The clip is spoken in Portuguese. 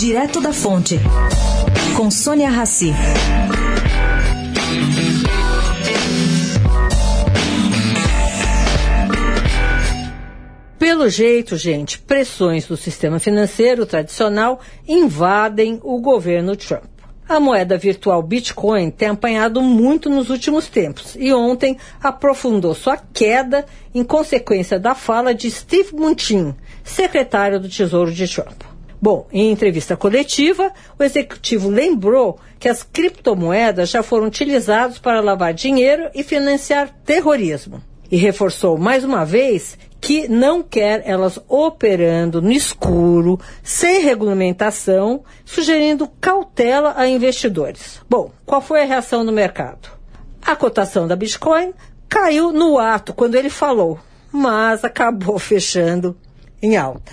Direto da Fonte, com Sônia Rassi. Pelo jeito, gente, pressões do sistema financeiro tradicional invadem o governo Trump. A moeda virtual Bitcoin tem apanhado muito nos últimos tempos e ontem aprofundou sua queda em consequência da fala de Steve Mnuchin, secretário do Tesouro de Trump. Bom, em entrevista coletiva, o executivo lembrou que as criptomoedas já foram utilizadas para lavar dinheiro e financiar terrorismo. E reforçou mais uma vez que não quer elas operando no escuro, sem regulamentação, sugerindo cautela a investidores. Bom, qual foi a reação do mercado? A cotação da Bitcoin caiu no ato quando ele falou, mas acabou fechando em alta.